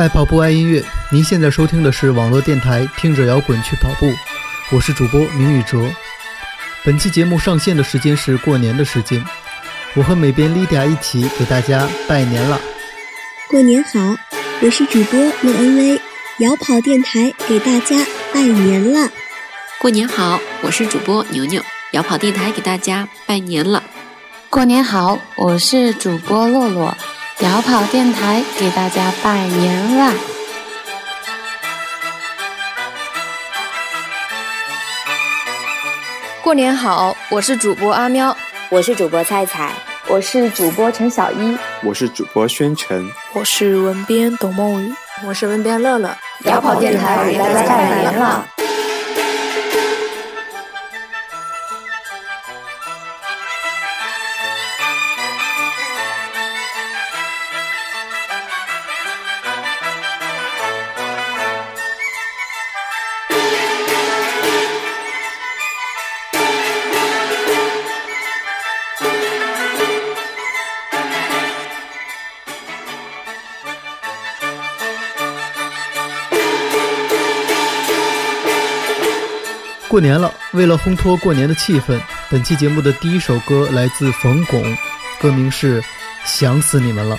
爱跑步爱音乐，您现在收听的是网络电台《听着摇滚去跑步》，我是主播明宇哲。本期节目上线的时间是过年的时间，我和美编 Lydia 一起给大家拜年了。过年好，我是主播陆恩威，摇跑电台给大家拜年了。过年好，我是主播牛牛，摇跑电台给大家拜年了。过年好，我是主播洛洛。摇跑电台给大家拜年啦！过年好，我是主播阿喵，我是主播菜菜，我是主播陈小一，我是主播宣晨，我是文编董梦雨，我是文编乐乐。摇跑电台给大家拜年了！过年了，为了烘托过年的气氛，本期节目的第一首歌来自冯巩，歌名是《想死你们了》。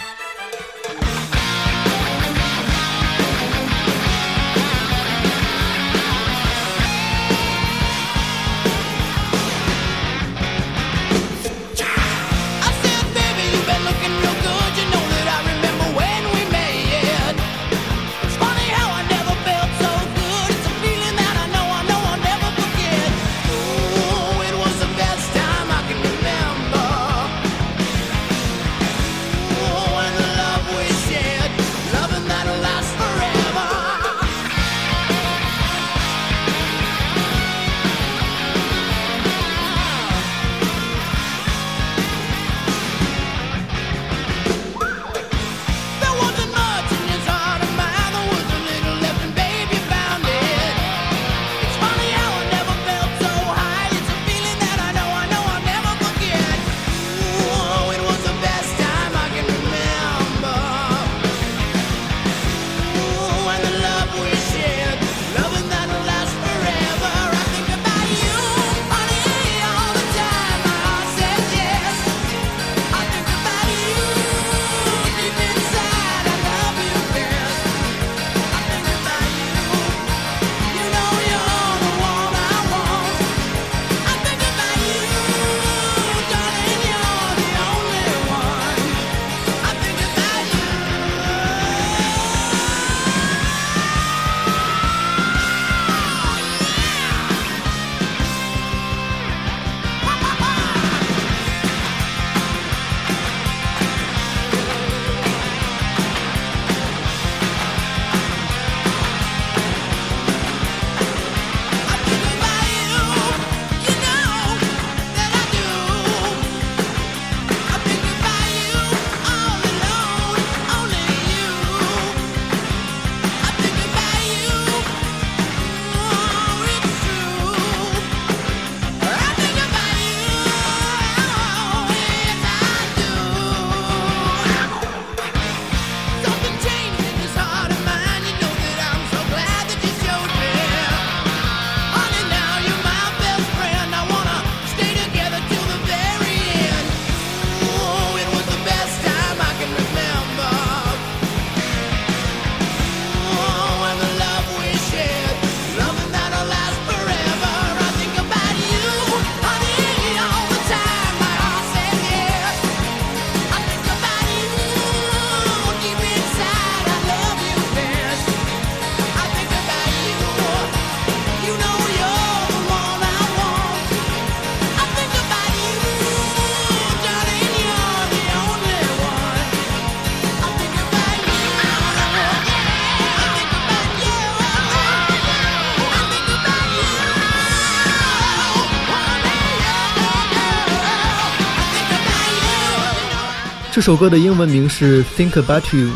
这首歌的英文名是《Think About You》，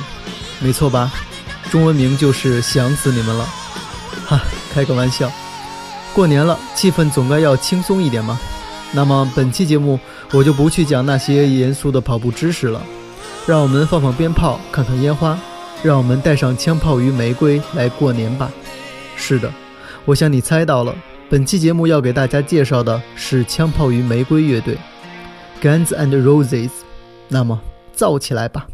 没错吧？中文名就是想死你们了。哈，开个玩笑。过年了，气氛总该要轻松一点嘛。那么本期节目我就不去讲那些严肃的跑步知识了，让我们放放鞭炮，看看烟花，让我们带上枪炮与玫瑰来过年吧。是的，我想你猜到了，本期节目要给大家介绍的是枪炮与玫瑰乐队，Guns and Roses。那么，造起来吧！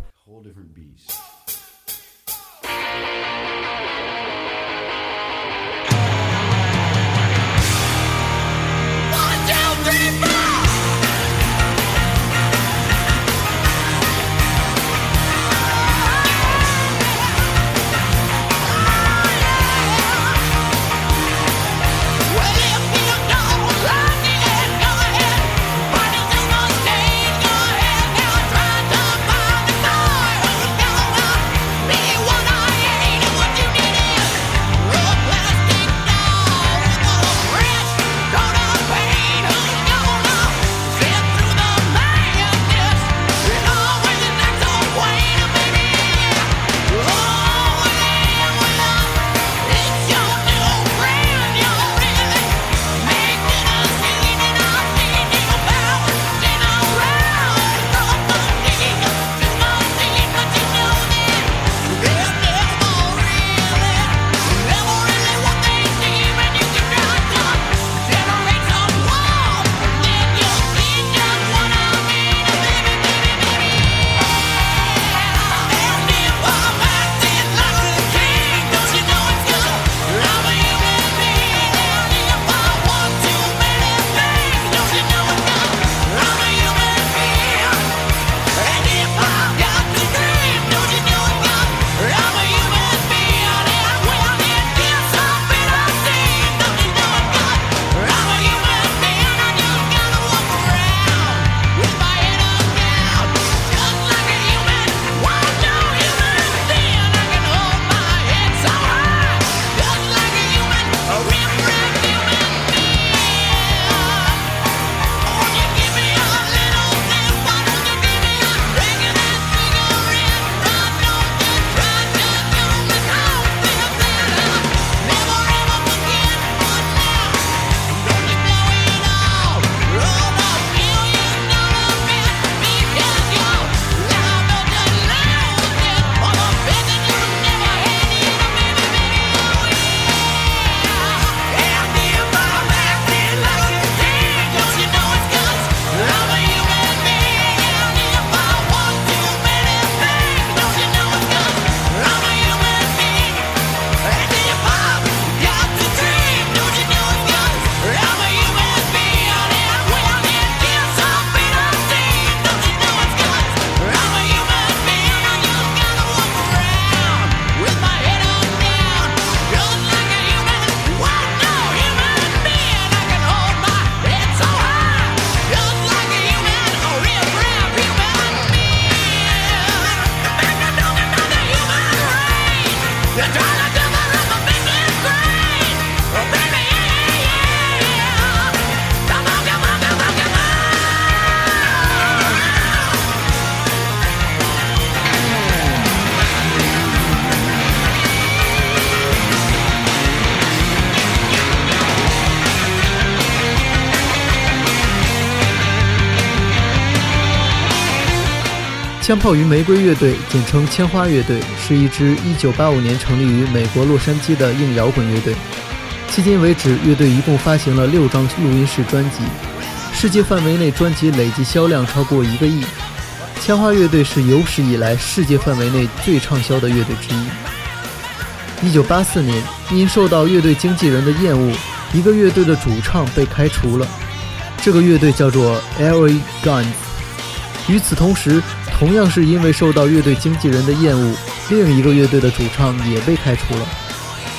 枪炮与玫瑰乐队，简称枪花乐队，是一支1985年成立于美国洛杉矶的硬摇滚乐队。迄今为止，乐队一共发行了六张录音室专辑，世界范围内专辑累计销量超过一个亿。枪花乐队是有史以来世界范围内最畅销的乐队之一。1984年，因受到乐队经纪人的厌恶，一个乐队的主唱被开除了。这个乐队叫做 L.A. Guns。与此同时，同样是因为受到乐队经纪人的厌恶，另一个乐队的主唱也被开除了。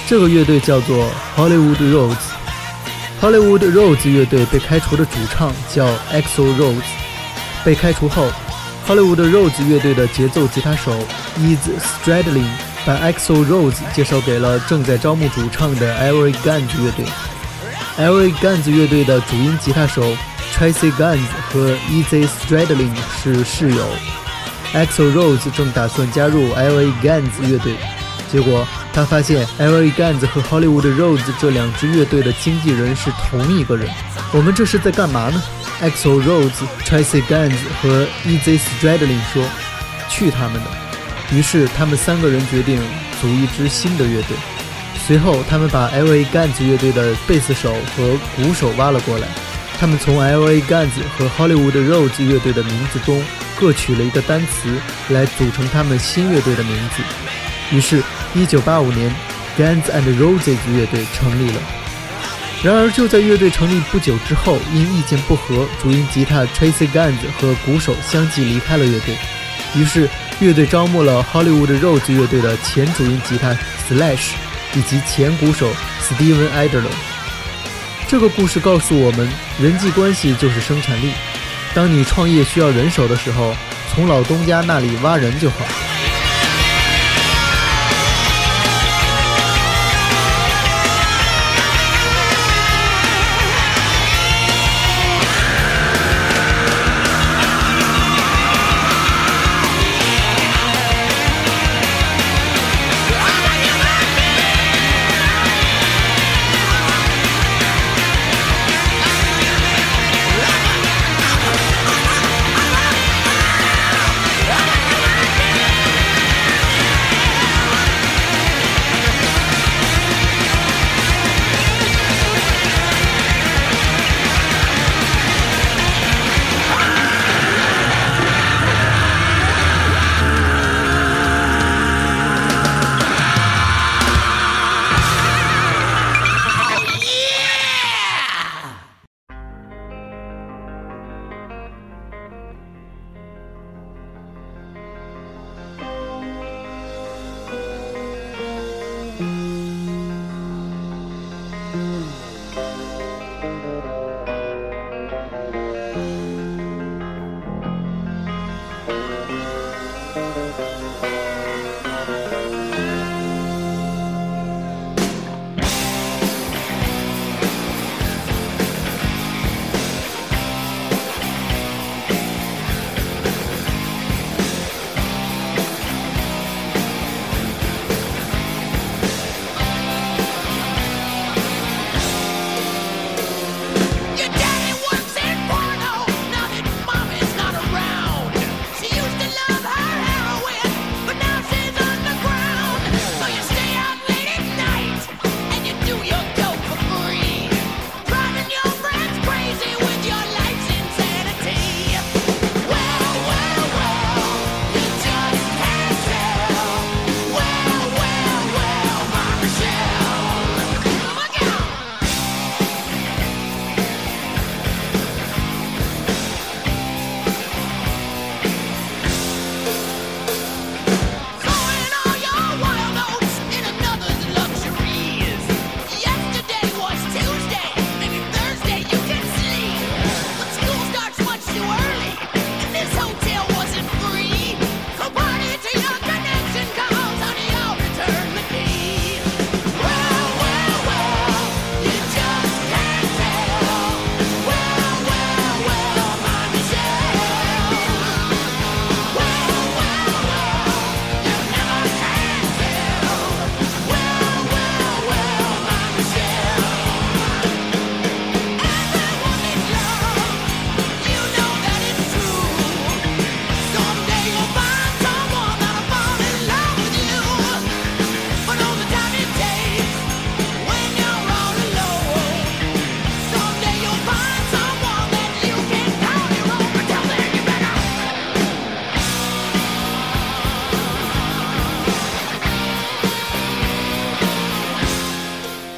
这个乐队叫做 Hollywood Rose。Hollywood Rose 乐队被开除的主唱叫 Axl Rose。被开除后，Hollywood Rose 乐队的节奏吉他手 Iz Stradlin 把 Axl Rose 介绍给了正在招募主唱的 L.A. Guns 乐队。L.A. Guns 乐队的主音吉他手 Tracy Guns 和 EZ Stradlin 是室友。Axl Rose 正打算加入 L.A. Guns 乐队，结果他发现 L.A. Guns 和 Hollywood Rose 这两支乐队的经纪人是同一个人。我们这是在干嘛呢？Axl Rose、Tracy Guns 和 Ez Stradling 说：“去他们的！”于是他们三个人决定组一支新的乐队。随后，他们把 L.A. Guns 乐队的贝斯手和鼓手挖了过来。他们从 L.A. Guns 和 Hollywood Rose 乐队的名字中各取了一个单词来组成他们新乐队的名字。于是，1985年，Guns and Roses 乐队成立了。然而，就在乐队成立不久之后，因意见不合，主音吉他 Tracy Guns 和鼓手相继离开了乐队。于是，乐队招募了 Hollywood Rose 乐队的前主音吉他 Slash。以及前鼓手 Steven Adler。这个故事告诉我们，人际关系就是生产力。当你创业需要人手的时候，从老东家那里挖人就好。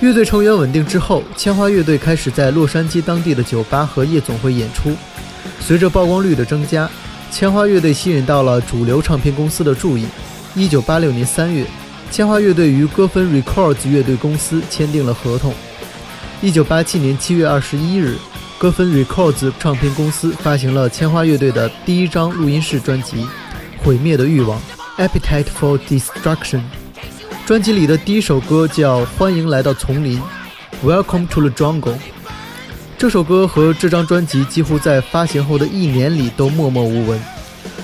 乐队成员稳定之后，千花乐队开始在洛杉矶当地的酒吧和夜总会演出。随着曝光率的增加，千花乐队吸引到了主流唱片公司的注意。一九八六年三月，千花乐队与歌芬 Records 乐队公司签订了合同。一九八七年七月二十一日，歌芬 Records 唱片公司发行了千花乐队的第一张录音室专辑《毁灭的欲望》（Appetite for Destruction）。专辑里的第一首歌叫《欢迎来到丛林》，Welcome to the Jungle。这首歌和这张专辑几乎在发行后的一年里都默默无闻，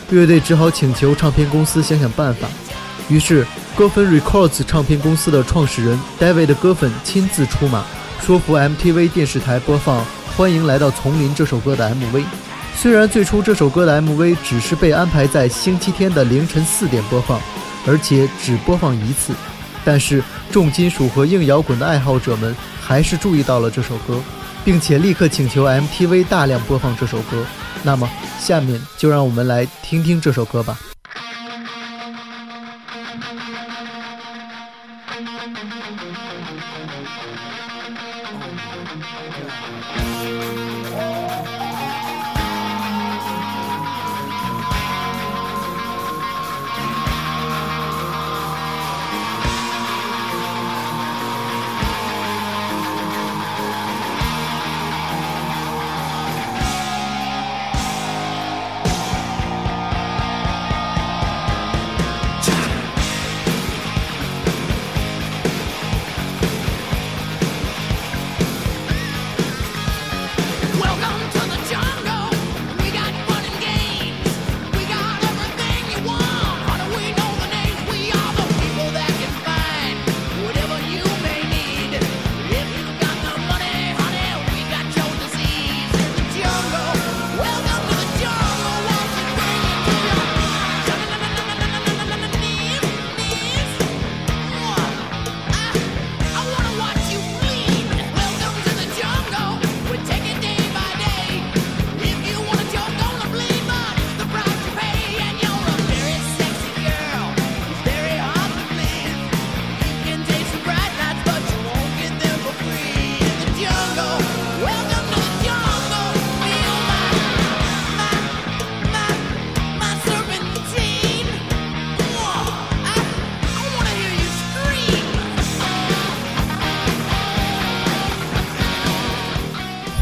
乐队只好请求唱片公司想想办法。于是，歌芬 Records 唱片公司的创始人 David 戈芬亲自出马，说服 MTV 电视台播放《欢迎来到丛林》这首歌的 MV。虽然最初这首歌的 MV 只是被安排在星期天的凌晨四点播放。而且只播放一次。但是重金属和硬摇滚的爱好者们还是注意到了这首歌，并且立刻请求 MTV 大量播放这首歌。那么，下面就让我们来听听这首歌吧。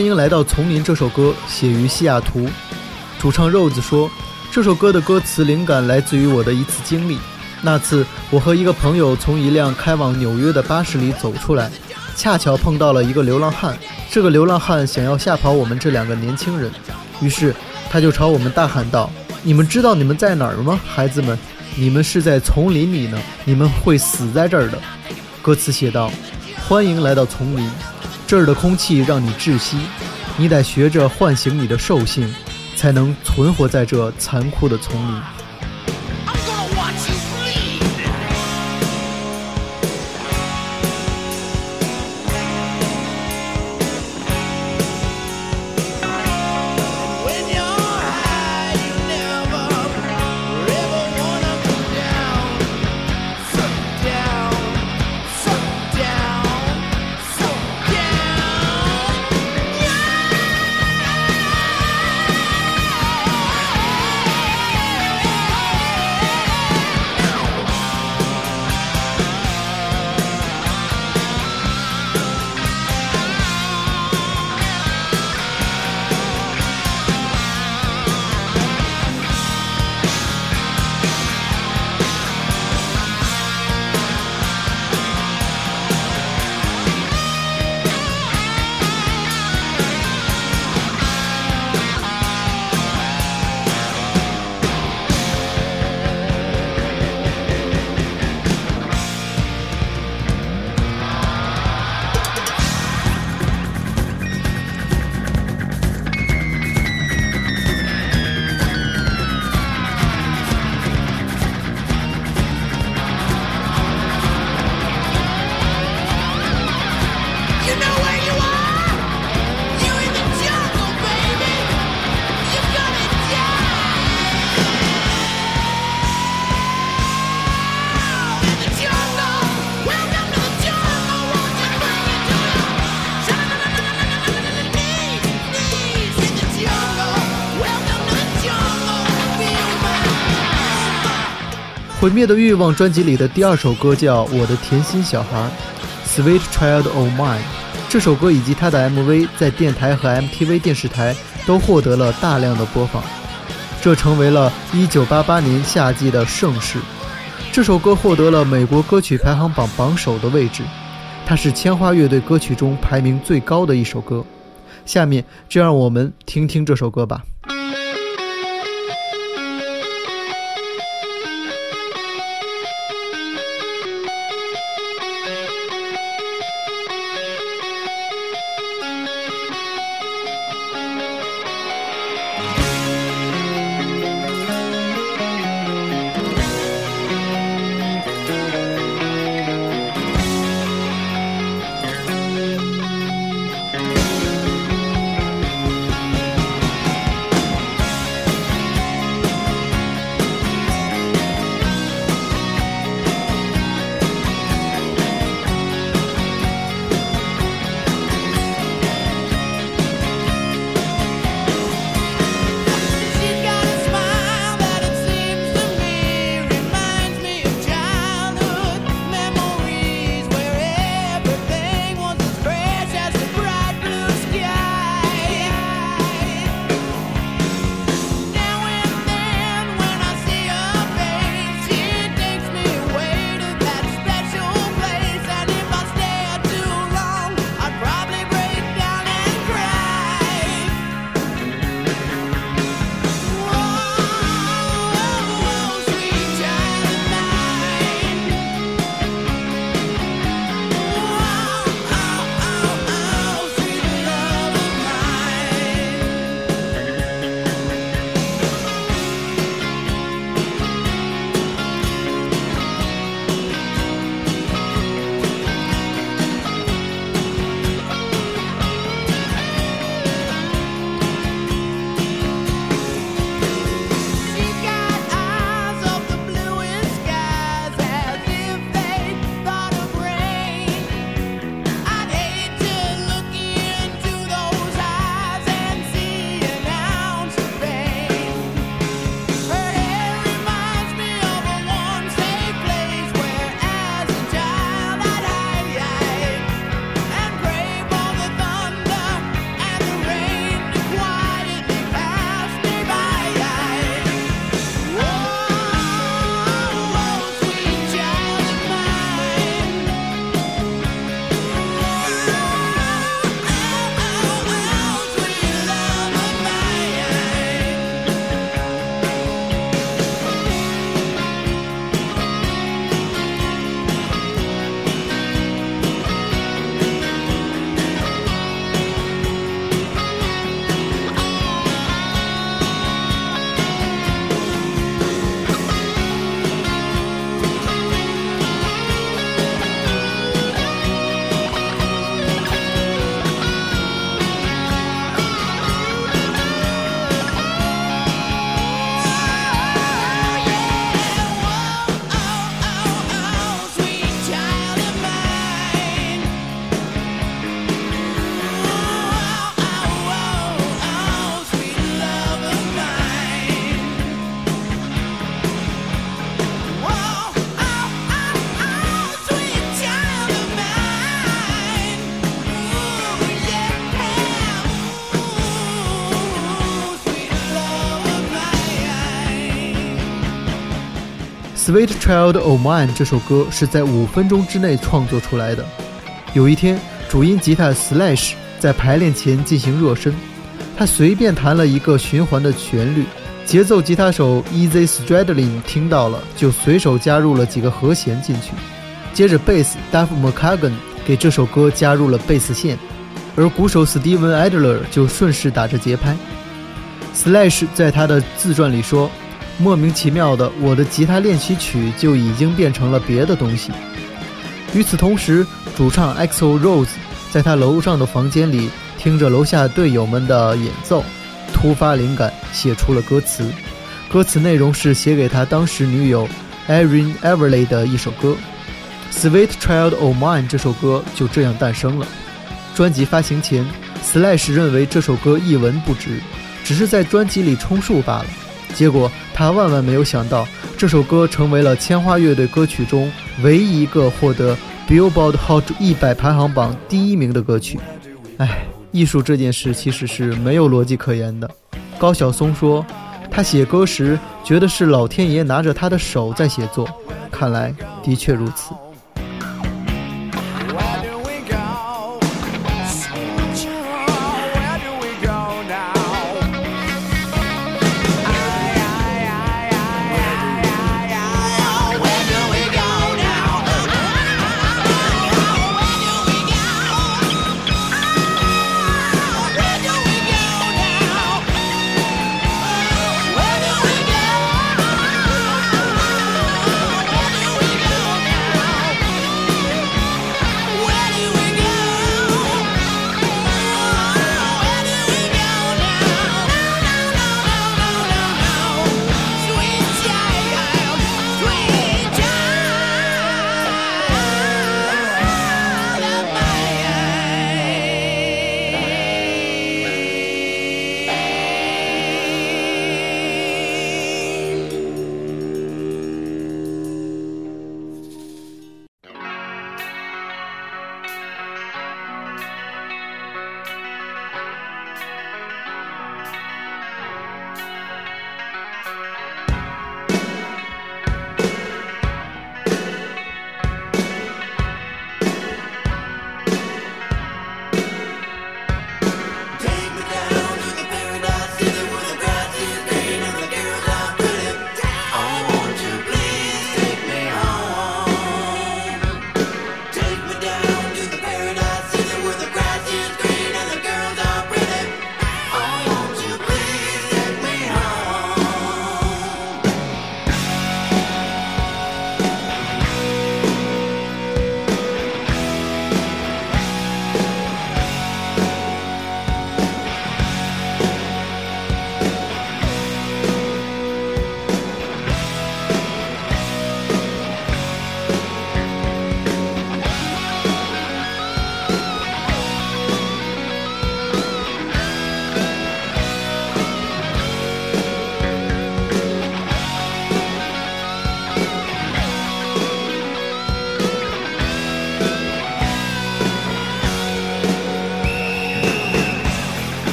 欢迎来到丛林。这首歌写于西雅图，主唱 Rose 说，这首歌的歌词灵感来自于我的一次经历。那次，我和一个朋友从一辆开往纽约的巴士里走出来，恰巧碰到了一个流浪汉。这个流浪汉想要吓跑我们这两个年轻人，于是他就朝我们大喊道：“你们知道你们在哪儿吗，孩子们？你们是在丛林里呢，你们会死在这儿的。”歌词写道：“欢迎来到丛林。”这儿的空气让你窒息，你得学着唤醒你的兽性，才能存活在这残酷的丛林。毁灭的欲望专辑里的第二首歌叫《我的甜心小孩》，Sweet Child of Mine。这首歌以及它的 MV 在电台和 MTV 电视台都获得了大量的播放，这成为了一九八八年夏季的盛事。这首歌获得了美国歌曲排行榜榜首的位置，它是千花乐队歌曲中排名最高的一首歌。下面就让我们听听这首歌吧。Sweet Child O' Mine 这首歌是在五分钟之内创作出来的。有一天，主音吉他 Slash 在排练前进行热身，他随便弹了一个循环的旋律，节奏吉他手 Easy Stradlin 听到了，就随手加入了几个和弦进去。接着，贝斯 Duff McCagan 给这首歌加入了贝斯线，而鼓手 Steven Adler 就顺势打着节拍。Slash 在他的自传里说：“莫名其妙的，我的吉他练习曲就已经变成了别的东西。”与此同时，主唱 EXO Rose 在他楼上的房间里听着楼下队友们的演奏，突发灵感写出了歌词。歌词内容是写给他当时女友 Erin Everly 的一首歌。Sweet Child of Mine 这首歌就这样诞生了。专辑发行前，Slash 认为这首歌一文不值，只是在专辑里充数罢了。结果他万万没有想到，这首歌成为了千花乐队歌曲中唯一一个获得 Billboard Hot 一百排行榜第一名的歌曲。哎，艺术这件事其实是没有逻辑可言的。高晓松说，他写歌时觉得是老天爷拿着他的手在写作，看来的确如此。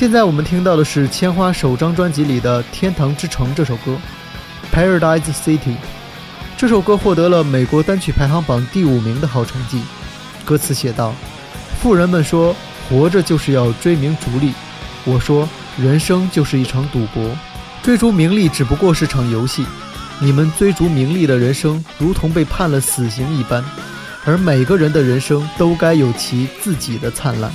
现在我们听到的是千花首张专辑里的《天堂之城》这首歌，《Paradise City》。这首歌获得了美国单曲排行榜第五名的好成绩。歌词写道：“富人们说活着就是要追名逐利，我说人生就是一场赌博，追逐名利只不过是场游戏。你们追逐名利的人生如同被判了死刑一般，而每个人的人生都该有其自己的灿烂。”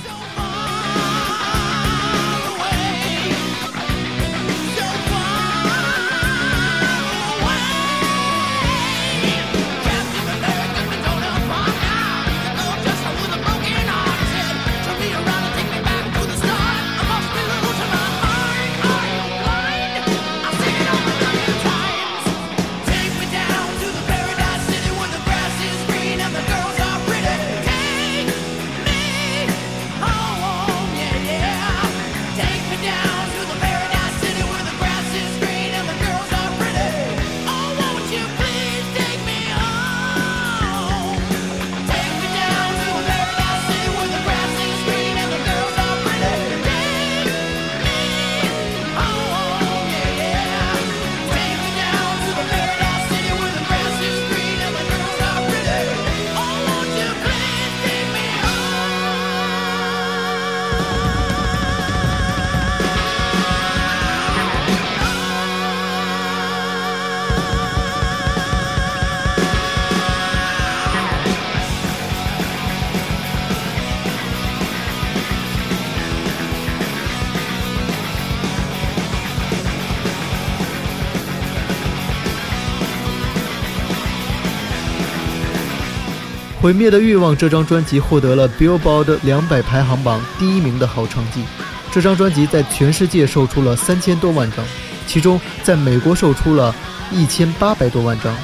毁灭的欲望这张专辑获得了 Billboard 两百排行榜第一名的好成绩。这张专辑在全世界售出了三千多万张，其中在美国售出了一千八百多万张。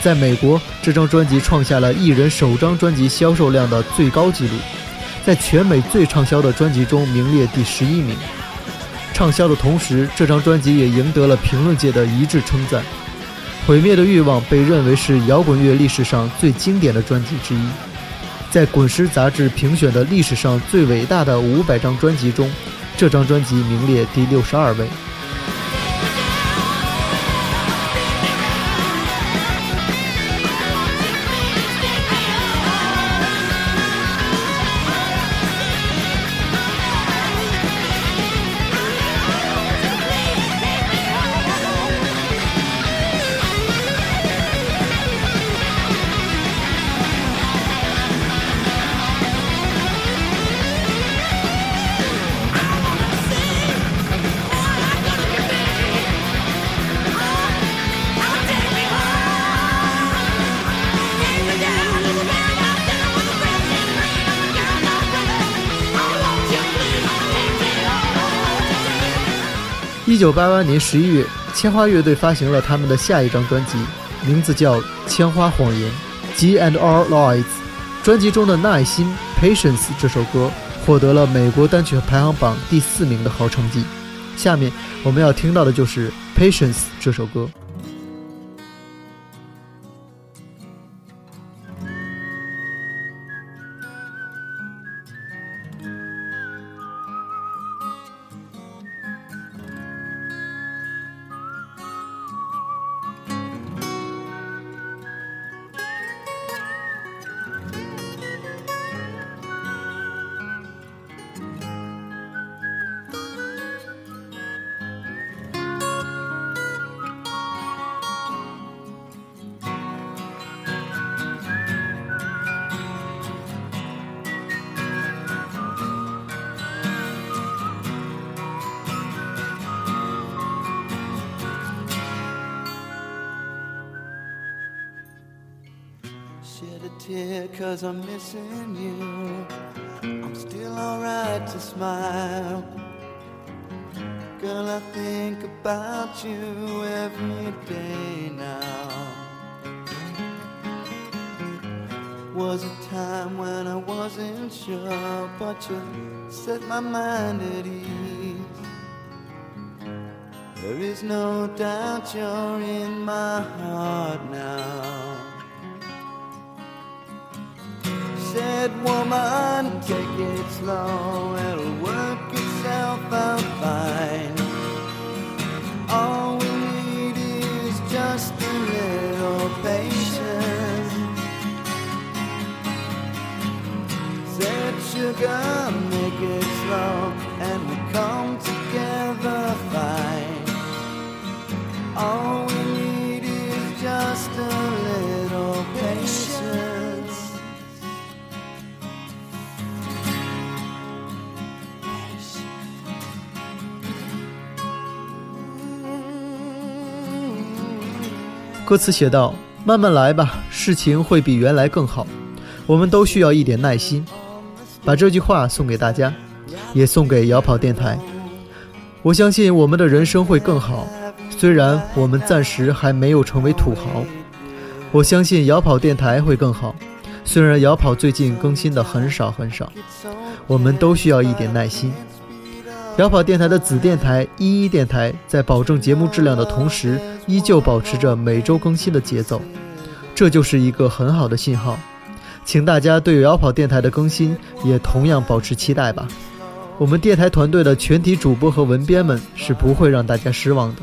在美国，这张专辑创下了艺人首张专辑销售量的最高纪录，在全美最畅销的专辑中名列第十一名。畅销的同时，这张专辑也赢得了评论界的一致称赞。毁灭的欲望被认为是摇滚乐历史上最经典的专辑之一，在滚石杂志评选的历史上最伟大的五百张专辑中，这张专辑名列第六十二位。九八八年十一月，千花乐队发行了他们的下一张专辑，名字叫《千花谎言》（G and All Lies）。专辑中的《耐心》（Patience） 这首歌获得了美国单曲排行榜第四名的好成绩。下面我们要听到的就是《Patience》这首歌。歌词写道：“慢慢来吧，事情会比原来更好。我们都需要一点耐心。”把这句话送给大家，也送给摇跑电台。我相信我们的人生会更好，虽然我们暂时还没有成为土豪。我相信摇跑电台会更好，虽然摇跑最近更新的很少很少。我们都需要一点耐心。摇跑电台的子电台一一电台，在保证节目质量的同时，依旧保持着每周更新的节奏，这就是一个很好的信号。请大家对摇跑电台的更新也同样保持期待吧。我们电台团队的全体主播和文编们是不会让大家失望的。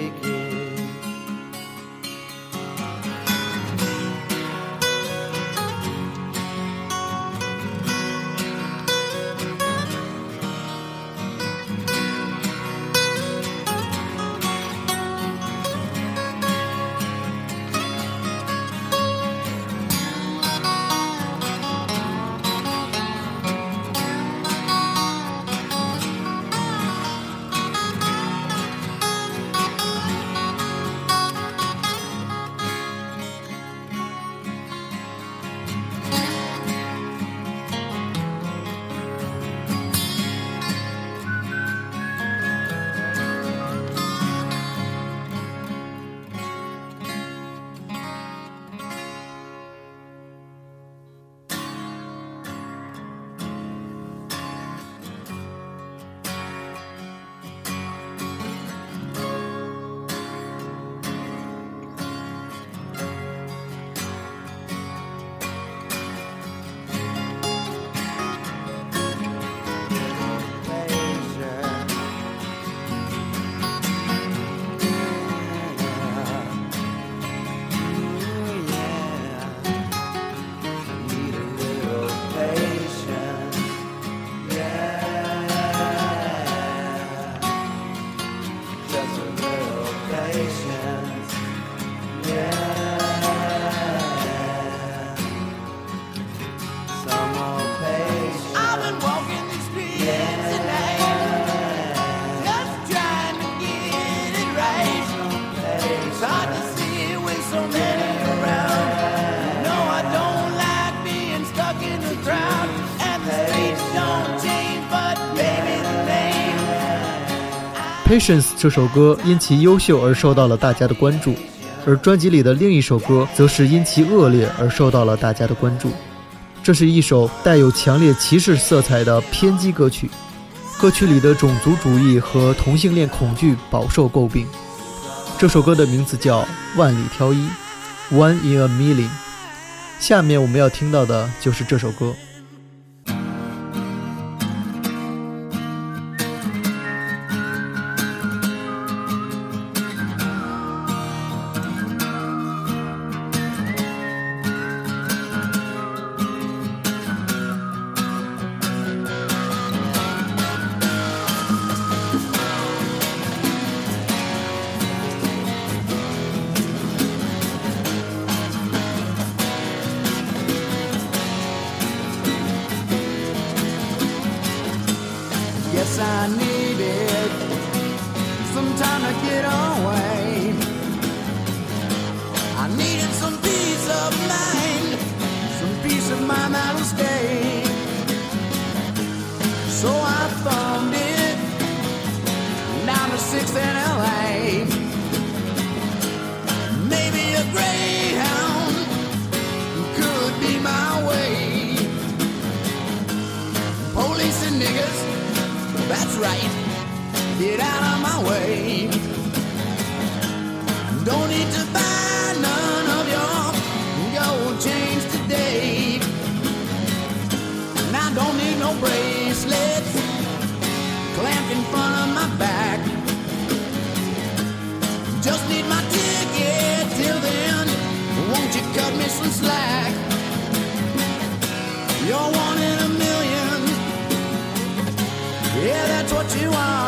Patience 这首歌因其优秀而受到了大家的关注，而专辑里的另一首歌则是因其恶劣而受到了大家的关注。这是一首带有强烈歧视色彩的偏激歌曲，歌曲里的种族主义和同性恋恐惧饱受诟病。这首歌的名字叫《万里挑一》，One in a Million。下面我们要听到的就是这首歌。right. Get out of my way. Don't need to buy none of your gold chains today. And I don't need no bracelets clamped in front of my back. Just need my ticket till then. Won't you cut me some slack? You're one in wanting 多指望。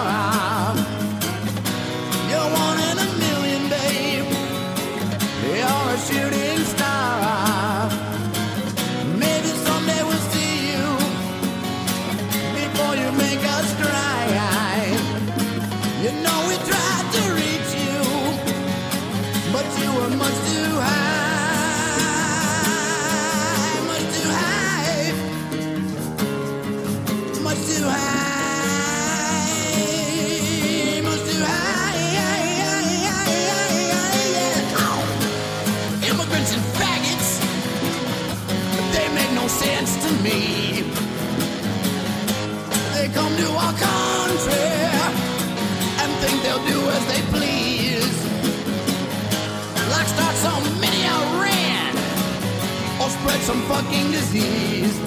Some fucking disease.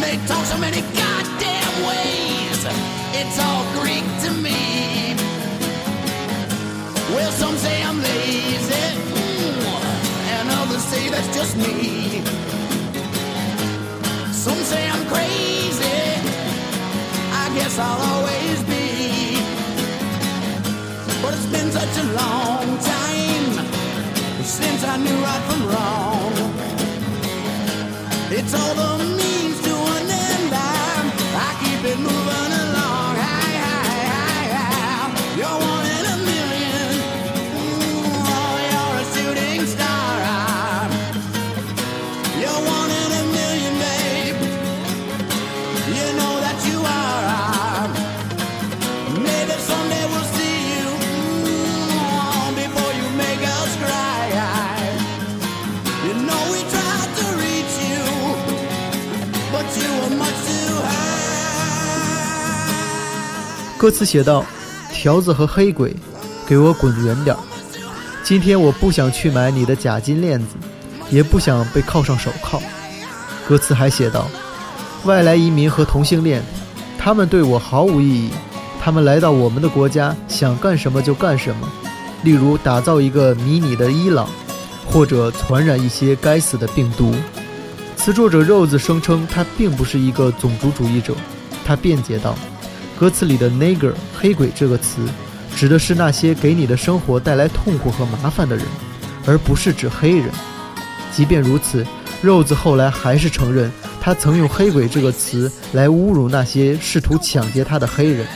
They talk so many goddamn ways. It's all Greek to me. Well, some say I'm lazy, mm, and others say that's just me. Some say I'm crazy. I guess I'll always be. But it's been such a long time since I knew right from wrong. It's all the means to an end. I, I keep it moving 歌词写道：“条子和黑鬼，给我滚远点儿！今天我不想去买你的假金链子，也不想被铐上手铐。”歌词还写道：“外来移民和同性恋，他们对我毫无意义。他们来到我们的国家，想干什么就干什么，例如打造一个迷你的伊朗，或者传染一些该死的病毒。”词作者 Rose 声称他并不是一个种族主义者，他辩解道。歌词里的 “nigger” 黑鬼这个词，指的是那些给你的生活带来痛苦和麻烦的人，而不是指黑人。即便如此，Rose 后来还是承认，他曾用“黑鬼”这个词来侮辱那些试图抢劫他的黑人。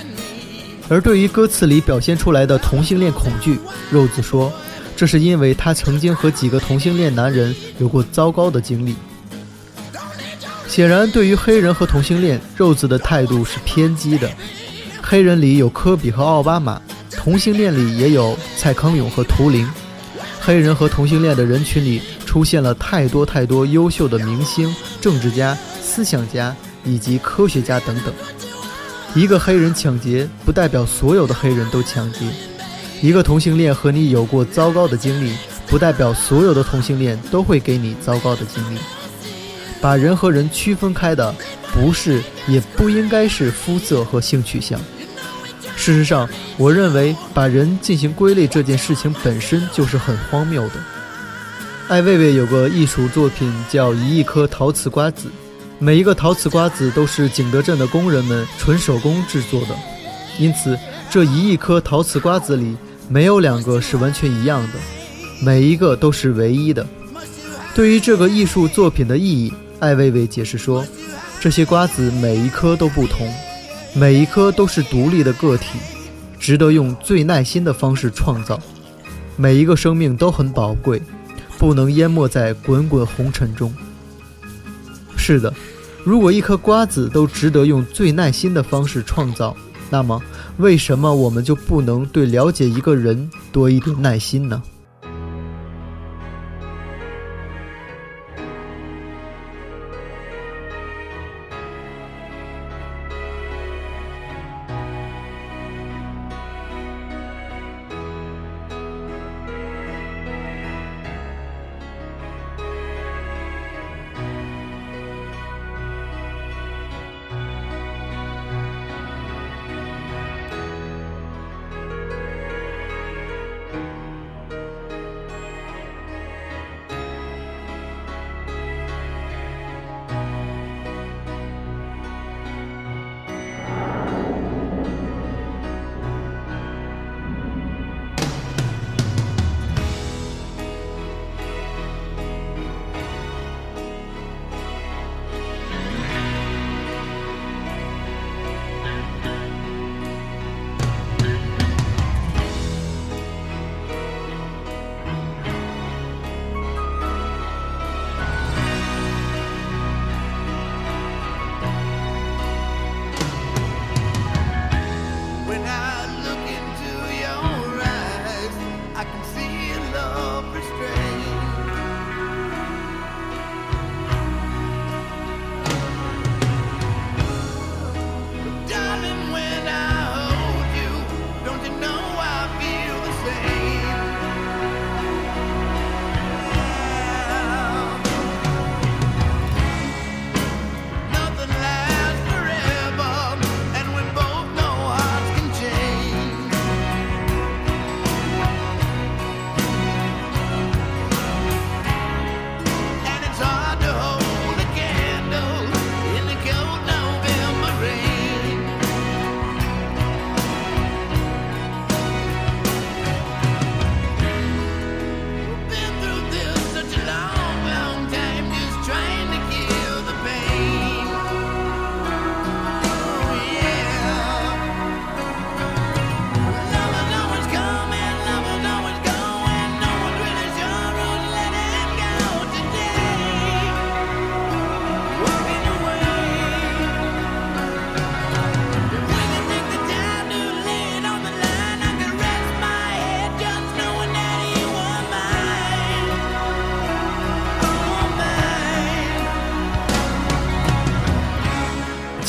而对于歌词里表现出来的同性恋恐惧，Rose 说，这是因为他曾经和几个同性恋男人有过糟糕的经历。显然，对于黑人和同性恋，肉子的态度是偏激的。黑人里有科比和奥巴马，同性恋里也有蔡康永和图灵。黑人和同性恋的人群里出现了太多太多优秀的明星、政治家、思想家以及科学家等等。一个黑人抢劫，不代表所有的黑人都抢劫；一个同性恋和你有过糟糕的经历，不代表所有的同性恋都会给你糟糕的经历。把人和人区分开的，不是也不应该是肤色和性取向。事实上，我认为把人进行归类这件事情本身就是很荒谬的。艾未未有个艺术作品叫《一亿颗陶瓷瓜子》，每一个陶瓷瓜子都是景德镇的工人们纯手工制作的，因此这一亿颗陶瓷瓜子里没有两个是完全一样的，每一个都是唯一的。对于这个艺术作品的意义，艾未未解释说，这些瓜子每一颗都不同，每一颗都是独立的个体，值得用最耐心的方式创造。每一个生命都很宝贵，不能淹没在滚滚红尘中。是的，如果一颗瓜子都值得用最耐心的方式创造，那么为什么我们就不能对了解一个人多一点耐心呢？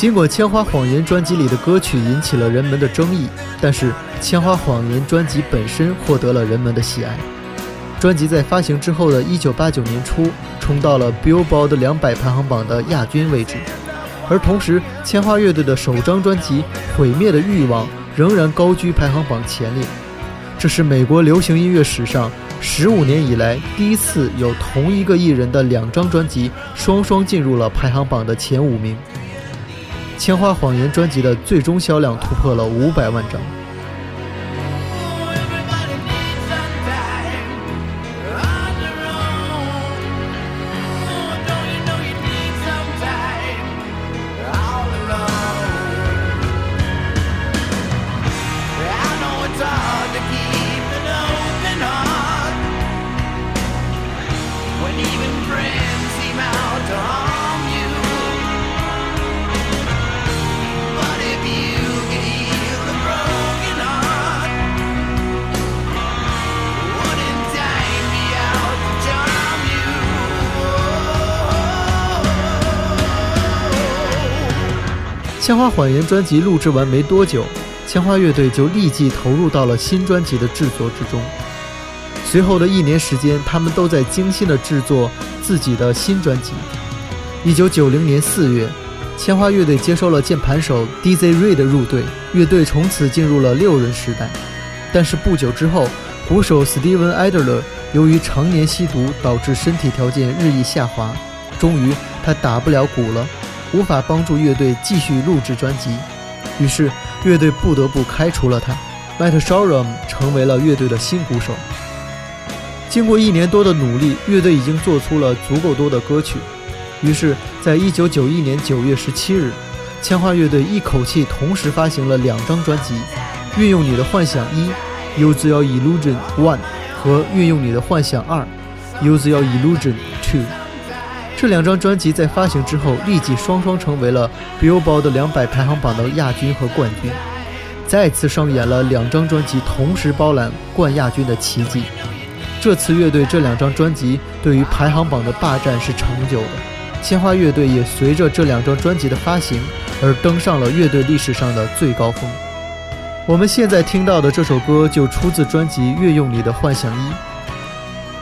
尽管《千花谎言》专辑里的歌曲引起了人们的争议，但是《千花谎言》专辑本身获得了人们的喜爱。专辑在发行之后的一九八九年初，冲到了 Billboard 两百排行榜的亚军位置，而同时，千花乐队的首张专辑《毁灭的欲望》仍然高居排行榜前列。这是美国流行音乐史上十五年以来第一次有同一个艺人的两张专辑双双进入了排行榜的前五名。《千花谎言》专辑的最终销量突破了五百万张。《枪花谎言》专辑录制完没多久，枪花乐队就立即投入到了新专辑的制作之中。随后的一年时间，他们都在精心的制作自己的新专辑。一九九零年四月，千花乐队接收了键盘手 D.Z. Reed 入队，乐队从此进入了六人时代。但是不久之后，鼓手 Steven Adler 由于常年吸毒，导致身体条件日益下滑，终于他打不了鼓了。无法帮助乐队继续录制专辑，于是乐队不得不开除了他。Matt s h o r u m 成为了乐队的新鼓手。经过一年多的努力，乐队已经做出了足够多的歌曲。于是，在一九九一年九月十七日，千花乐队一口气同时发行了两张专辑，《运用你的幻想一》（Use Your Illusion One） 和《运用你的幻想二》（Use Your Illusion Two）。这两张专辑在发行之后，立即双双成为了 Billboard 两百排行榜的亚军和冠军，再次上演了两张专辑同时包揽冠亚军的奇迹。这次乐队这两张专辑对于排行榜的霸占是长久的，鲜花乐队也随着这两张专辑的发行而登上了乐队历史上的最高峰。我们现在听到的这首歌就出自专辑《越用你的幻想一》，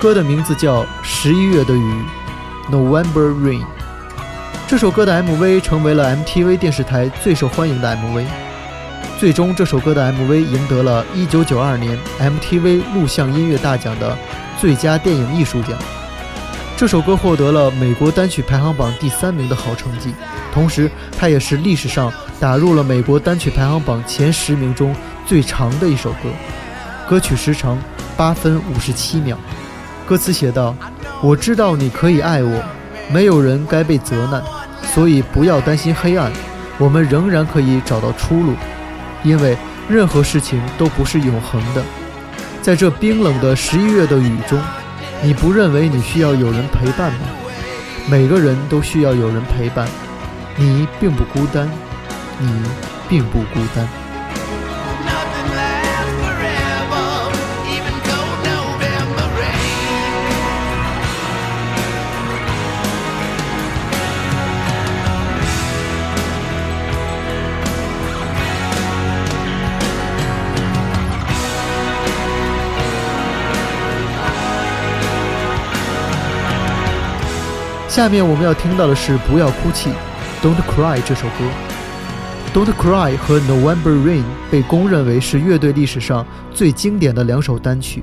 歌的名字叫《十一月的雨》。November Rain 这首歌的 MV 成为了 MTV 电视台最受欢迎的 MV，最终这首歌的 MV 赢得了1992年 MTV 录像音乐大奖的最佳电影艺术奖。这首歌获得了美国单曲排行榜第三名的好成绩，同时它也是历史上打入了美国单曲排行榜前十名中最长的一首歌，歌曲时长八分五十七秒。歌词写道。我知道你可以爱我，没有人该被责难，所以不要担心黑暗，我们仍然可以找到出路，因为任何事情都不是永恒的。在这冰冷的十一月的雨中，你不认为你需要有人陪伴吗？每个人都需要有人陪伴，你并不孤单，你并不孤单。下面我们要听到的是《不要哭泣》，Don't Cry 这首歌。Don't Cry 和 November Rain 被公认为是乐队历史上最经典的两首单曲，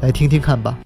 来听听看吧。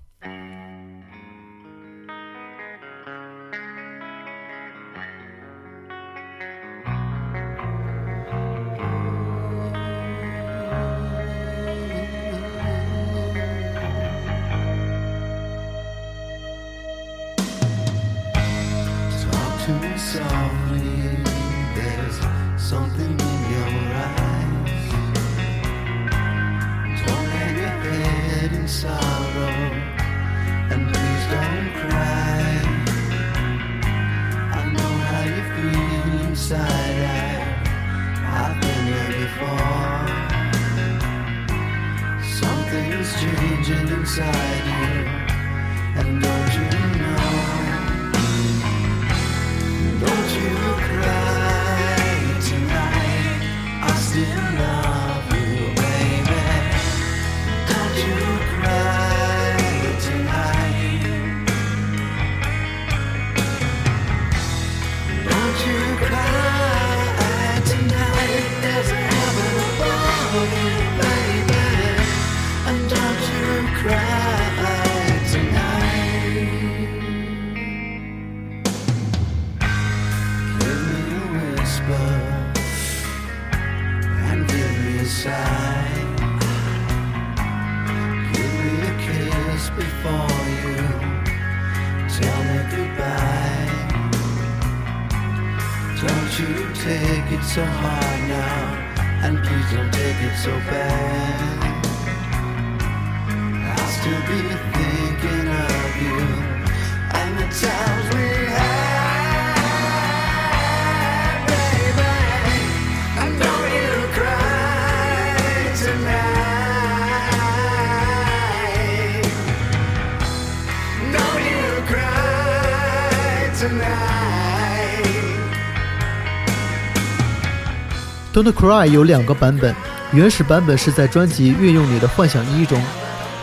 Don't Cry 有两个版本，原始版本是在专辑《运用你的幻想一》中，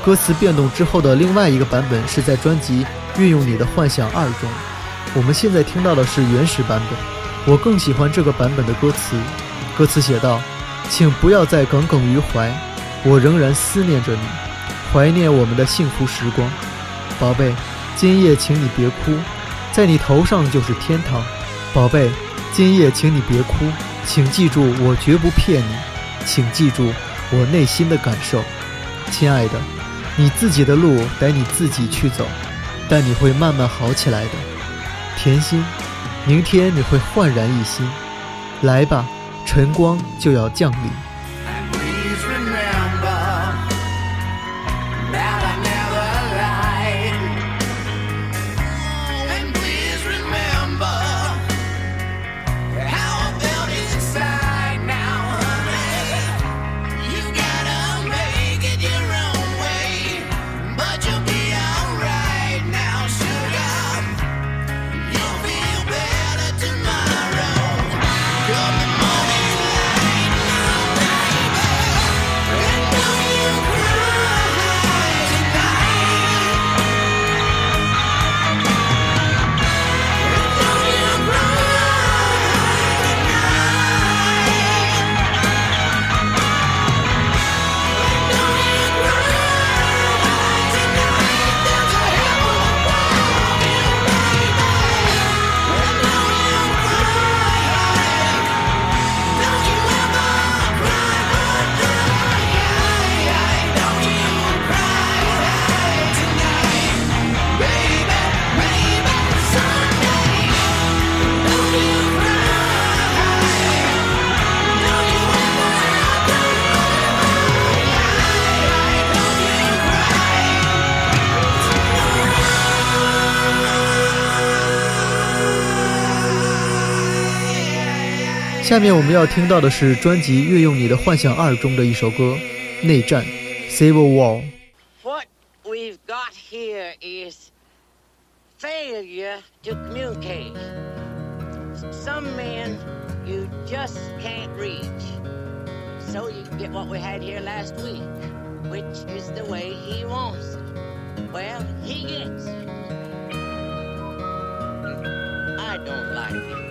歌词变动之后的另外一个版本是在专辑《运用你的幻想二》中。我们现在听到的是原始版本，我更喜欢这个版本的歌词。歌词写道：“请不要再耿耿于怀，我仍然思念着你，怀念我们的幸福时光。宝贝，今夜请你别哭，在你头上就是天堂。宝贝，今夜请你别哭。”请记住，我绝不骗你。请记住我内心的感受，亲爱的，你自己的路得你自己去走，但你会慢慢好起来的。甜心，明天你会焕然一新。来吧，晨光就要降临。下面我们要听到的是专辑《运用你的幻想二》中的一首歌《内战》（Civil War）。 What we've got here is failure to communicate. Some men you just can't reach. So you get what we had here last week, which is the way he wants it. Well, he gets it. I don't like it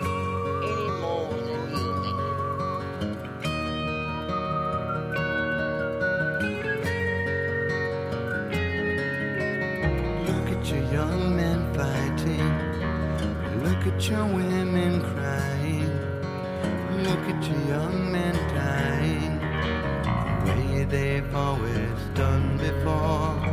At your women crying. Look at your young men dying. The way they've always done before.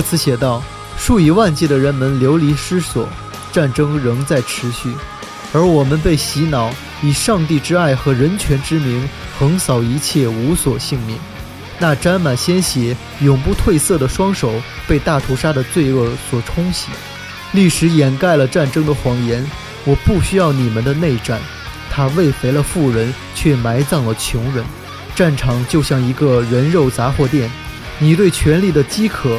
歌词写道：“数以万计的人们流离失所，战争仍在持续。而我们被洗脑，以上帝之爱和人权之名横扫一切，无所幸免。那沾满鲜血、永不褪色的双手被大屠杀的罪恶所冲洗。历史掩盖了战争的谎言。我不需要你们的内战，它喂肥了富人，却埋葬了穷人。战场就像一个人肉杂货店，你对权力的饥渴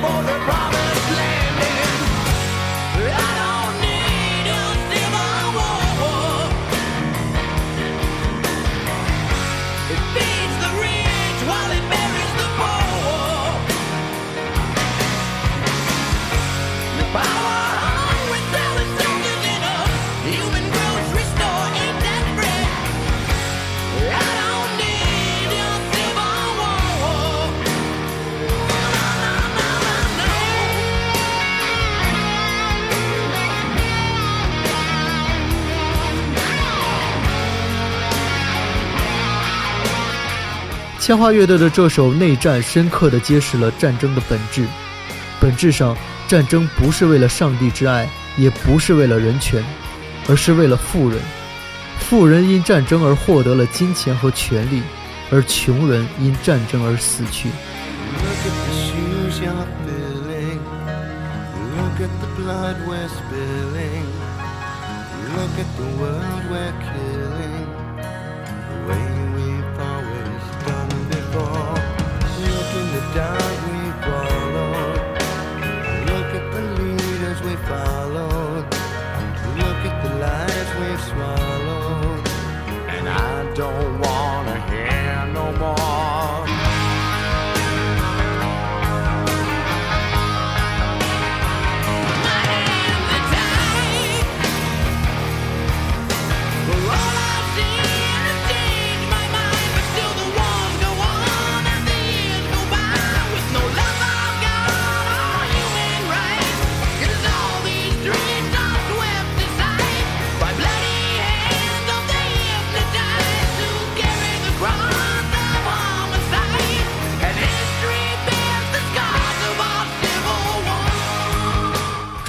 for the promised land. 千花乐队的这首《内战》深刻地揭示了战争的本质。本质上，战争不是为了上帝之爱，也不是为了人权，而是为了富人。富人因战争而获得了金钱和权利，而穷人因战争而死去。Look at the shoes you're filling. Look at the blood we're spilling. Look at the world we're killing. Dark we followed. Look at the leaders we followed. Look at the lies we've swallowed. And I don't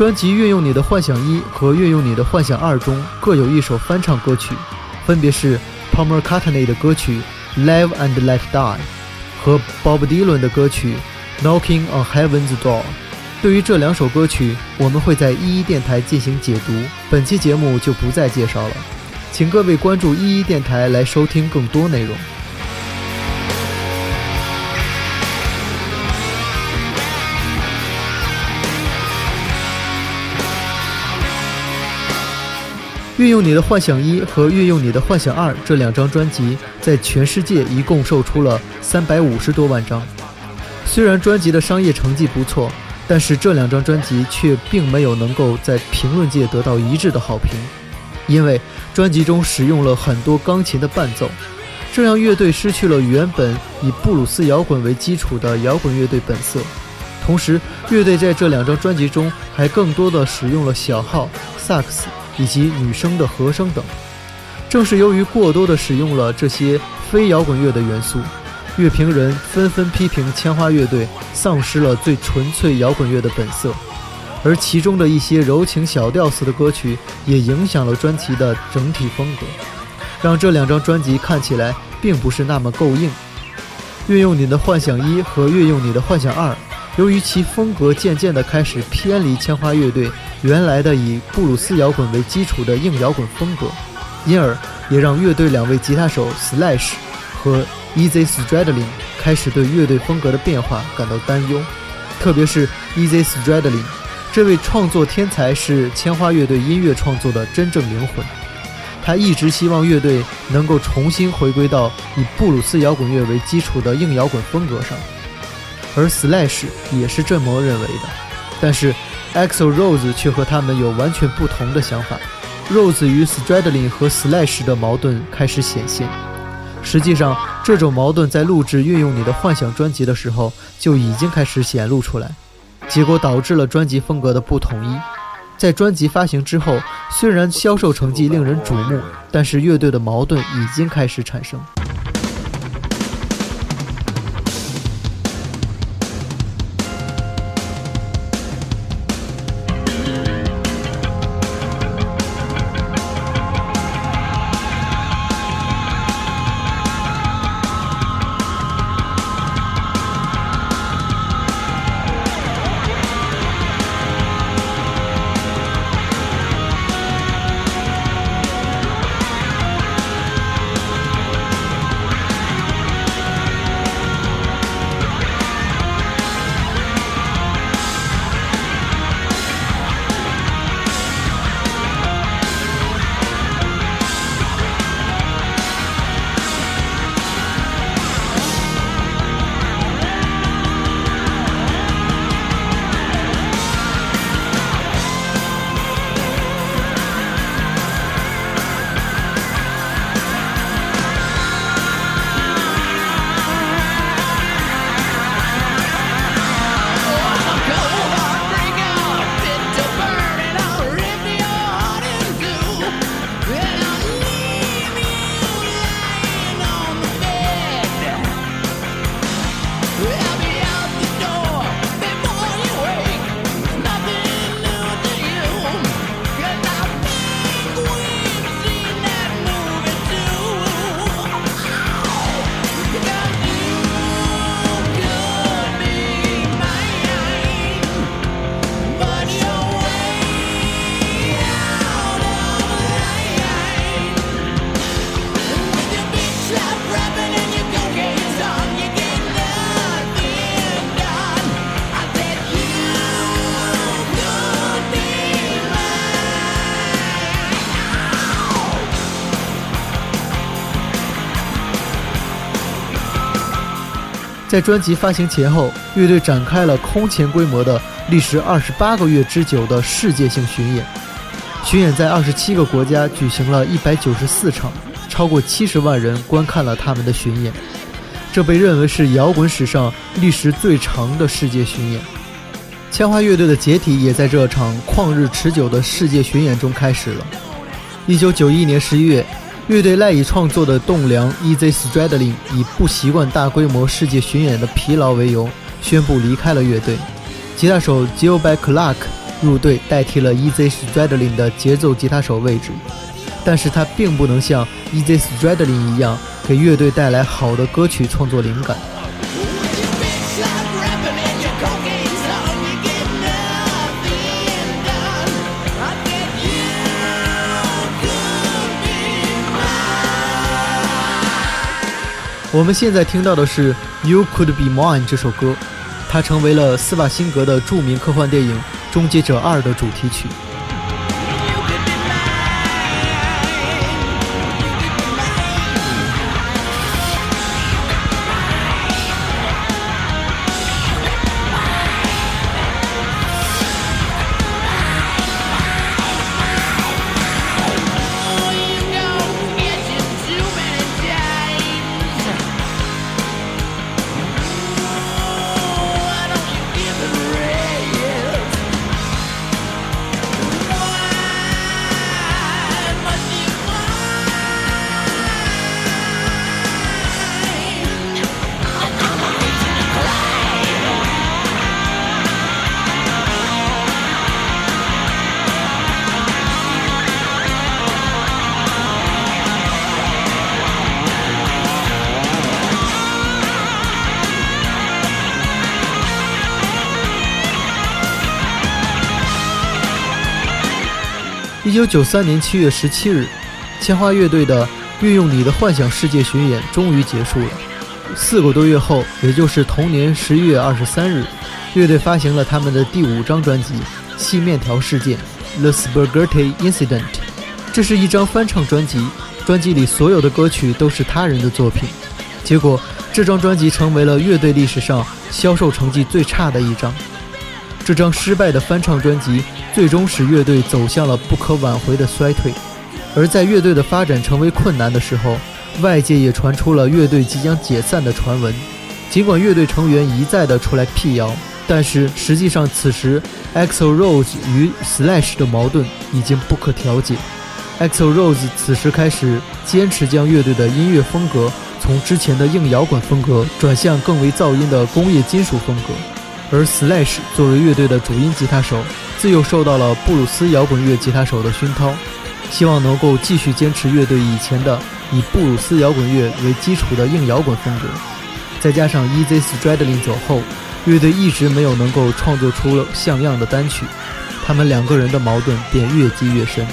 专辑《运用你的幻想一》和《运用你的幻想二》中各有一首翻唱歌曲，分别是 Paul McCartney 的歌曲《Live and Let Die》和 Bob Dylan 的歌曲《Knocking on Heaven's Door》。对于这两首歌曲，我们会在一一电台进行解读，本期节目就不再介绍了，请各位关注一一电台来收听更多内容。运用你的幻想一和运用你的幻想二这两张专辑，在全世界一共售出了三百五十多万张。虽然专辑的商业成绩不错，但是这两张专辑却并没有能够在评论界得到一致的好评，因为专辑中使用了很多钢琴的伴奏，这让乐队失去了原本以布鲁斯摇滚为基础的摇滚乐队本色。同时，乐队在这两张专辑中还更多的使用了小号、萨克斯以及女声的和声等。正是由于过多的使用了这些非摇滚乐的元素，乐评人纷纷批评千花乐队丧失了最纯粹摇滚乐的本色，而其中的一些柔情小调似的歌曲也影响了专辑的整体风格，让这两张专辑看起来并不是那么够硬。运用你的幻想一和运用你的幻想二，由于其风格渐渐地开始偏离千花乐队原来的以布鲁斯摇滚为基础的硬摇滚风格，因而也让乐队两位吉他手 Slash 和 Easy Stradling 开始对乐队风格的变化感到担忧。特别是 Easy Stradling 这位创作天才是千花乐队音乐创作的真正灵魂。他一直希望乐队能够重新回归到以布鲁斯摇滚乐为基础的硬摇滚风格上，而 Slash 也是这么认为的。但是 EXO-ROSE 却和他们有完全不同的想法。，Rose 与 Stradlin 和 Slash 的矛盾开始显现。实际上，这种矛盾在录制《运用你的幻想》专辑的时候就已经开始显露出来，结果导致了专辑风格的不统一。在专辑发行之后，虽然销售成绩令人瞩目，但是乐队的矛盾已经开始产生。在专辑发行前后，乐队展开了空前规模的、历时二十八个月之久的世界性巡演。巡演在二十七个国家举行了一百九十四场，超过七十万人观看了他们的巡演。这被认为是摇滚史上历时最长的世界巡演。枪花乐队的解体也在这场旷日持久的世界巡演中开始了。一九九一年十一月。乐队赖以创作的栋梁 Easy Straddling 以不习惯大规模世界巡演的疲劳为由，宣布离开了乐队。吉他手 Gilby Clark 入队代替了 Easy Straddling 的节奏吉他手位置，但是他并不能像 Easy Straddling 一样给乐队带来好的歌曲创作灵感。我们现在听到的是《You Could Be Mine》这首歌，它成为了斯瓦辛格的著名科幻电影《终结者二》的主题曲。九九三年七月十七日，千花乐队的《运用你的幻想世界》巡演终于结束了。四个多月后，也就是同年十一月二十三日，乐队发行了他们的第五张专辑《细面条事件》（The Spaghetti Incident）。这是一张翻唱专辑，专辑里所有的歌曲都是他人的作品。结果，这张专辑成为了乐队历史上销售成绩最差的一张。这张失败的翻唱专辑最终使乐队走向了不可挽回的衰退。而在乐队的发展成为困难的时候，外界也传出了乐队即将解散的传闻。尽管乐队成员一再的出来辟谣，但是实际上此时 Axl Rose 与 Slash 的矛盾已经不可调解。Axl Rose 此时开始坚持将乐队的音乐风格从之前的硬摇滚风格转向更为噪音的工业金属风格，而 Slash 作为乐队的主音吉他手，自幼受到了布鲁斯摇滚乐吉他手的熏陶。希望能够继续坚持乐队以前的以布鲁斯摇滚乐为基础的硬摇滚风格，再加上 Easy Stradlin 走后，乐队一直没有能够创作出像样的单曲，他们两个人的矛盾便越积越深。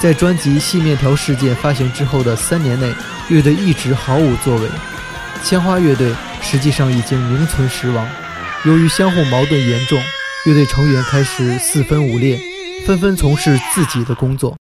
在专辑《细面条事件》发行之后的三年内，乐队一直毫无作为。千花乐队实际上已经名存实亡。由于相互矛盾严重，乐队成员开始四分五裂，纷纷从事自己的工作。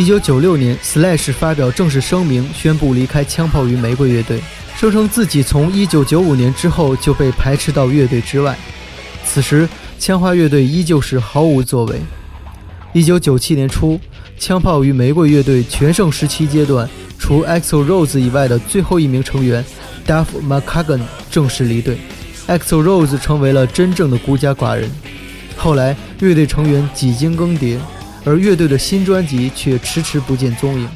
一九九六年，Slash 发表正式声明，宣布离开枪炮与玫瑰乐队，声称自己从一九九五年之后就被排斥到乐队之外。此时，枪花乐队依旧是毫无作为。一九九七年初，枪炮与玫瑰乐队全盛时期阶段，除 Exo-Rose 以外的最后一名成员 Duff McKagan 正式离队，Exo-Rose 成为了真正的孤家寡人。后来，乐队成员几经更迭。而乐队的新专辑却迟迟不见踪影，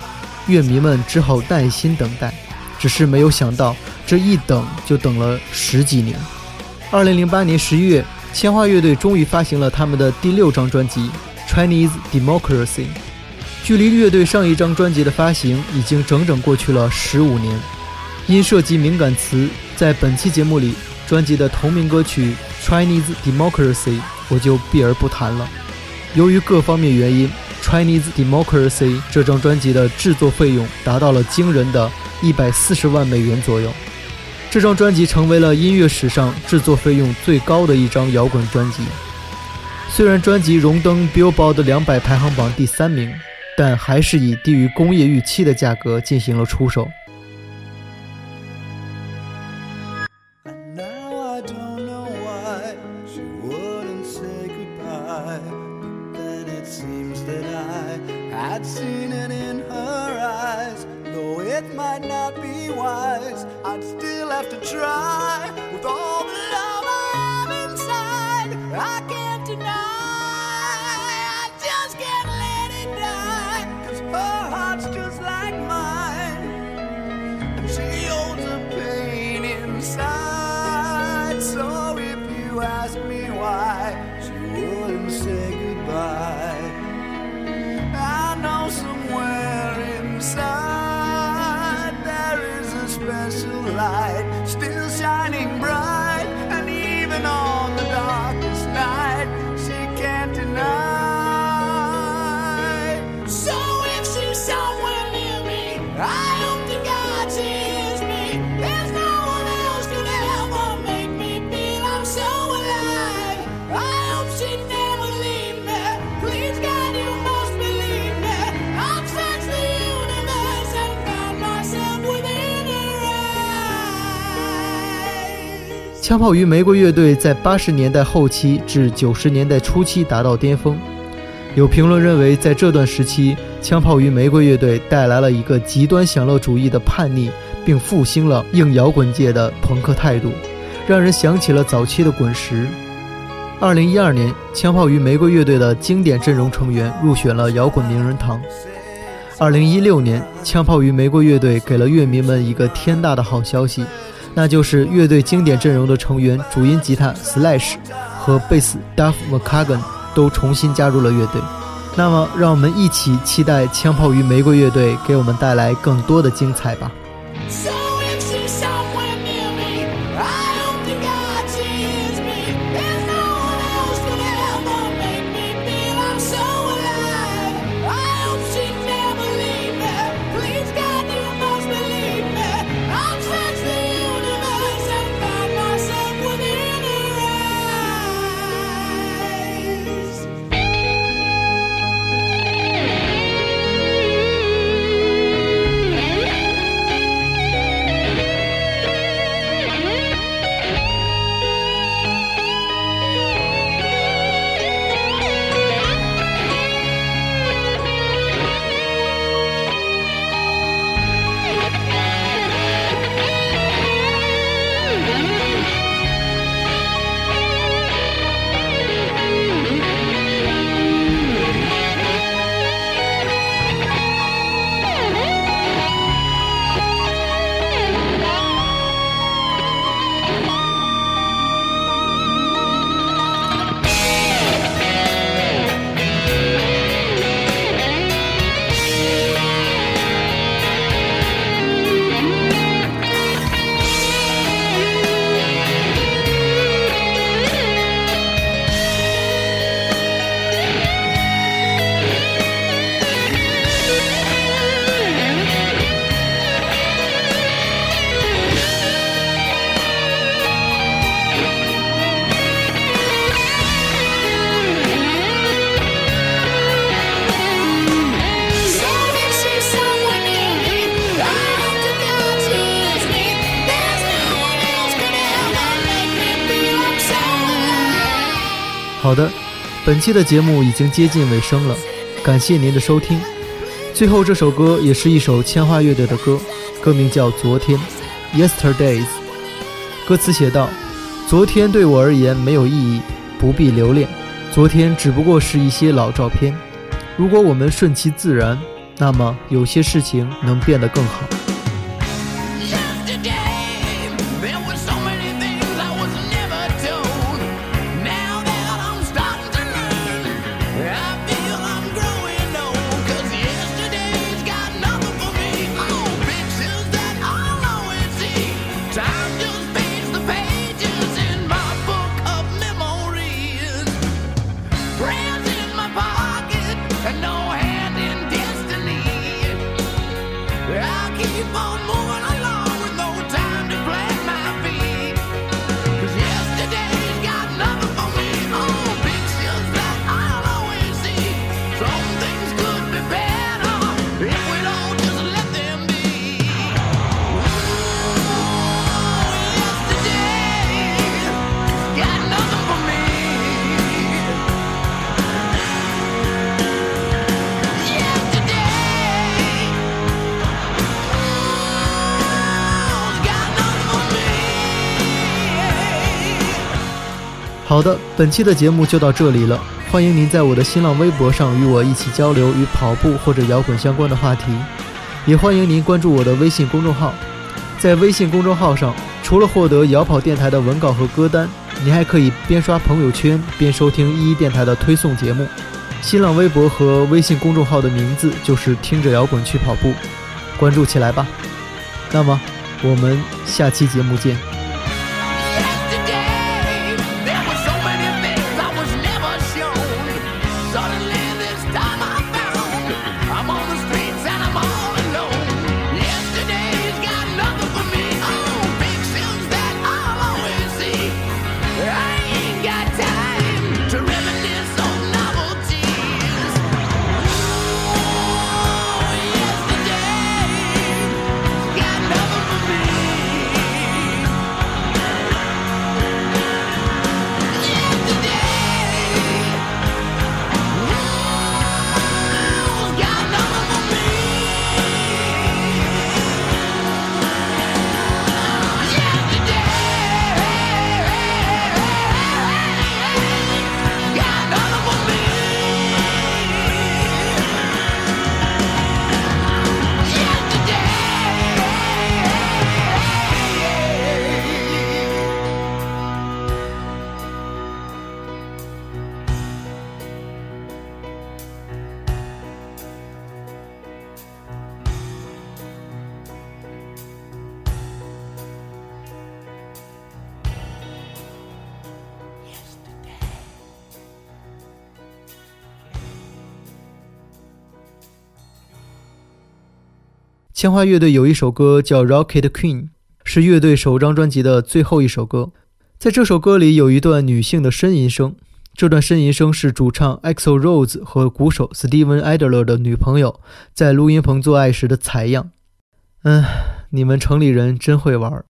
乐迷们只好耐心等待。只是没有想到，这一等就等了十几年。二零零八年十一月，千花乐队终于发行了他们的第六张专辑《Chinese Democracy》。距离乐队上一张专辑的发行已经整整过去了十五年。因涉及敏感词，在本期节目里，专辑的同名歌曲《Chinese Democracy》我就避而不谈了。由于各方面原因，《Chinese Democracy》这张专辑的制作费用达到了惊人的一百四十万美元左右。这张专辑成为了音乐史上制作费用最高的一张摇滚专辑。虽然专辑荣登 Billboard 两百排行榜第三名，但还是以低于工业预期的价格进行了出售。it might not be wise. I'd still have to try. 枪炮与玫瑰乐队在八十年代后期至九十年代初期达到巅峰。有评论认为，在这段时期，枪炮与玫瑰乐队带来了一个极端享乐主义的叛逆，并复兴了硬摇滚界的朋克态度，让人想起了早期的滚石。二零一二年，枪炮与玫瑰乐队的经典阵容成员入选了摇滚名人堂。二零一六年，枪炮与玫瑰乐队给了乐迷们一个天大的好消息，那就是乐队经典阵容的成员主音吉他 Slash 和贝斯 Duff McCagan 都重新加入了乐队。那么，让我们一起期待枪炮与玫瑰乐队给我们带来更多的精彩吧。本期的节目已经接近尾声了，感谢您的收听。最后这首歌也是一首千花乐队的歌，歌名叫《昨天》（Yesterdays）。歌词写道：“昨天对我而言没有意义，不必留恋。昨天只不过是一些老照片。如果我们顺其自然，那么有些事情能变得更好。”好的，本期的节目就到这里了。欢迎您在我的新浪微博上与我一起交流与跑步或者摇滚相关的话题，也欢迎您关注我的微信公众号。在微信公众号上，除了获得摇跑电台的文稿和歌单，你还可以边刷朋友圈边收听一一电台的推送节目。新浪微博和微信公众号的名字就是“听着摇滚去跑步”，关注起来吧。那么，我们下期节目见。鲜花乐队有一首歌叫《Rocket Queen》，是乐队首张专辑的最后一首歌。在这首歌里有一段女性的呻吟声，这段呻吟声是主唱 EXO Rose 和鼓手 Steven Adler 的女朋友在录音棚做爱时的采样。嗯，你们城里人真会玩。